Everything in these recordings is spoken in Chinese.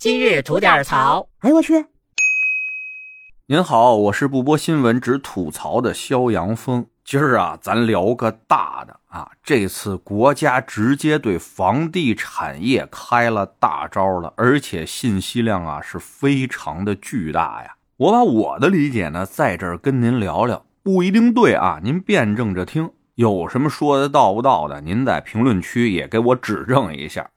今日吐点槽。哎呦我去！您好，我是不播新闻只吐槽的肖阳峰。今儿啊，咱聊个大的啊！这次国家直接对房地产业开了大招了，而且信息量啊是非常的巨大呀。我把我的理解呢，在这儿跟您聊聊，不一定对啊，您辩证着听。有什么说的到不到的，您在评论区也给我指正一下。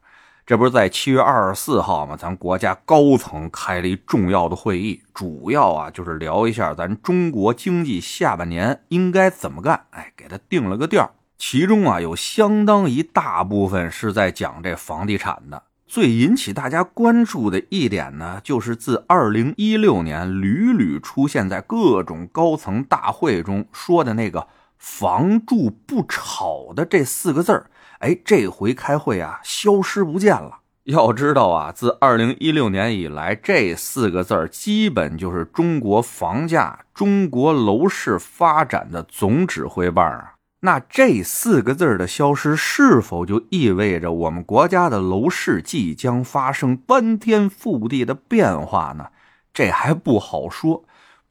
这不是在七月二十四号吗？咱国家高层开了一重要的会议，主要啊就是聊一下咱中国经济下半年应该怎么干。哎，给他定了个调。其中啊有相当一大部分是在讲这房地产的。最引起大家关注的一点呢，就是自二零一六年屡屡出现在各种高层大会中说的那个“房住不炒”的这四个字儿。哎，这回开会啊，消失不见了。要知道啊，自二零一六年以来，这四个字儿基本就是中国房价、中国楼市发展的总指挥棒啊。那这四个字儿的消失，是否就意味着我们国家的楼市即将发生翻天覆地的变化呢？这还不好说。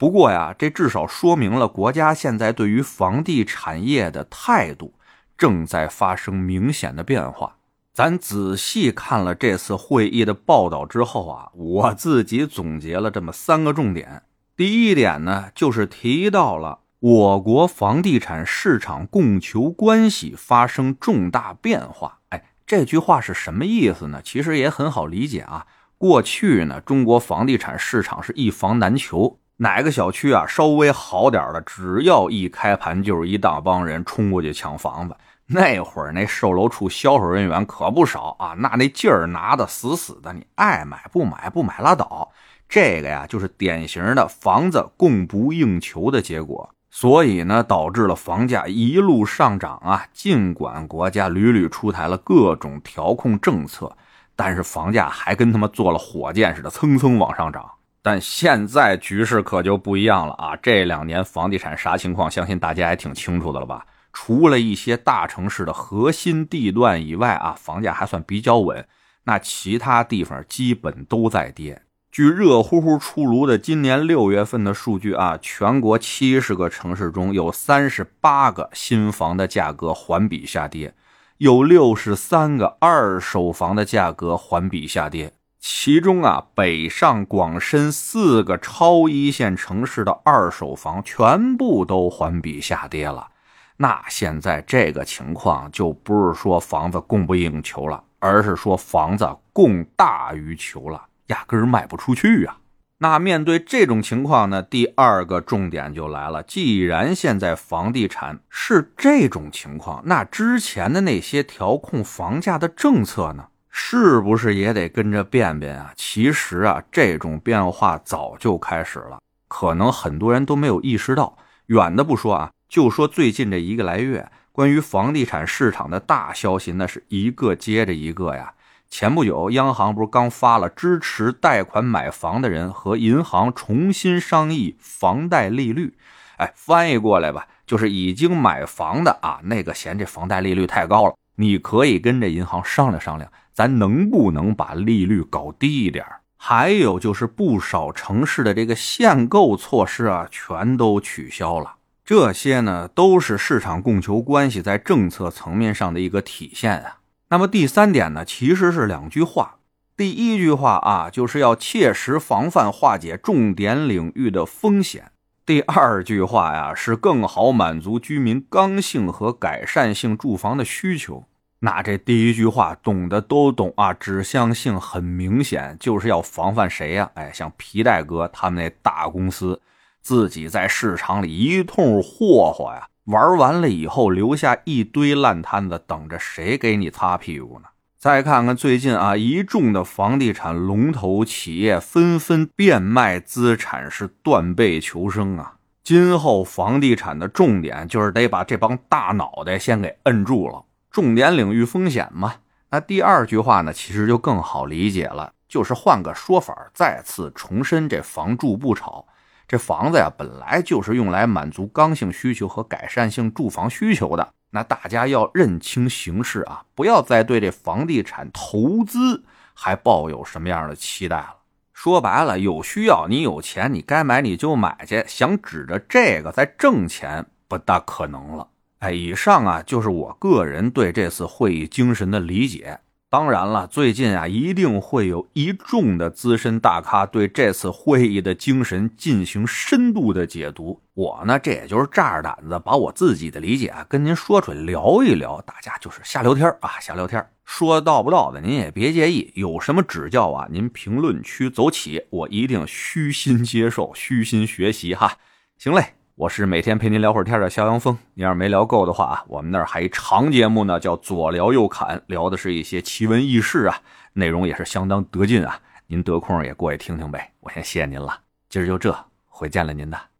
不过呀，这至少说明了国家现在对于房地产业的态度。正在发生明显的变化。咱仔细看了这次会议的报道之后啊，我自己总结了这么三个重点。第一点呢，就是提到了我国房地产市场供求关系发生重大变化。哎，这句话是什么意思呢？其实也很好理解啊。过去呢，中国房地产市场是一房难求，哪个小区啊稍微好点的，只要一开盘就是一大帮人冲过去抢房子。那会儿那售楼处销售人员可不少啊，那那劲儿拿的死死的，你爱买不买，不买拉倒。这个呀，就是典型的房子供不应求的结果，所以呢，导致了房价一路上涨啊。尽管国家屡屡出台了各种调控政策，但是房价还跟他妈坐了火箭似的蹭蹭往上涨。但现在局势可就不一样了啊！这两年房地产啥情况，相信大家也挺清楚的了吧？除了一些大城市的核心地段以外啊，房价还算比较稳。那其他地方基本都在跌。据热乎乎出炉的今年六月份的数据啊，全国七十个城市中有三十八个新房的价格环比下跌，有六十三个二手房的价格环比下跌。其中啊，北上广深四个超一线城市的二手房全部都环比下跌了。那现在这个情况就不是说房子供不应求了，而是说房子供大于求了，压根儿卖不出去啊。那面对这种情况呢，第二个重点就来了。既然现在房地产是这种情况，那之前的那些调控房价的政策呢，是不是也得跟着变变啊？其实啊，这种变化早就开始了，可能很多人都没有意识到。远的不说啊。就说最近这一个来月，关于房地产市场的大消息，那是一个接着一个呀。前不久，央行不是刚发了支持贷款买房的人和银行重新商议房贷利率？哎，翻译过来吧，就是已经买房的啊，那个嫌这房贷利率太高了，你可以跟这银行商量商量，咱能不能把利率搞低一点？还有就是不少城市的这个限购措施啊，全都取消了。这些呢，都是市场供求关系在政策层面上的一个体现啊。那么第三点呢，其实是两句话。第一句话啊，就是要切实防范化解重点领域的风险。第二句话呀，是更好满足居民刚性和改善性住房的需求。那这第一句话懂的都懂啊，指向性很明显，就是要防范谁呀？哎，像皮带哥他们那大公司。自己在市场里一通霍霍呀，玩完了以后留下一堆烂摊子，等着谁给你擦屁股呢？再看看最近啊，一众的房地产龙头企业纷纷变卖资产，是断背求生啊。今后房地产的重点就是得把这帮大脑袋先给摁住了，重点领域风险嘛。那第二句话呢，其实就更好理解了，就是换个说法，再次重申这房住不炒。这房子呀，本来就是用来满足刚性需求和改善性住房需求的。那大家要认清形势啊，不要再对这房地产投资还抱有什么样的期待了。说白了，有需要你有钱，你该买你就买去，想指着这个再挣钱，不大可能了。哎，以上啊就是我个人对这次会议精神的理解。当然了，最近啊，一定会有一众的资深大咖对这次会议的精神进行深度的解读。我呢，这也就是炸着胆子把我自己的理解啊跟您说出来聊一聊，大家就是瞎聊天啊，瞎聊天说到不到的您也别介意。有什么指教啊，您评论区走起，我一定虚心接受，虚心学习哈。行嘞。我是每天陪您聊会儿天的肖阳峰，您要是没聊够的话啊，我们那儿还一长节目呢，叫左聊右侃，聊的是一些奇闻异事啊，内容也是相当得劲啊，您得空也过去听听呗。我先谢谢您了，今儿就这，回见了您的。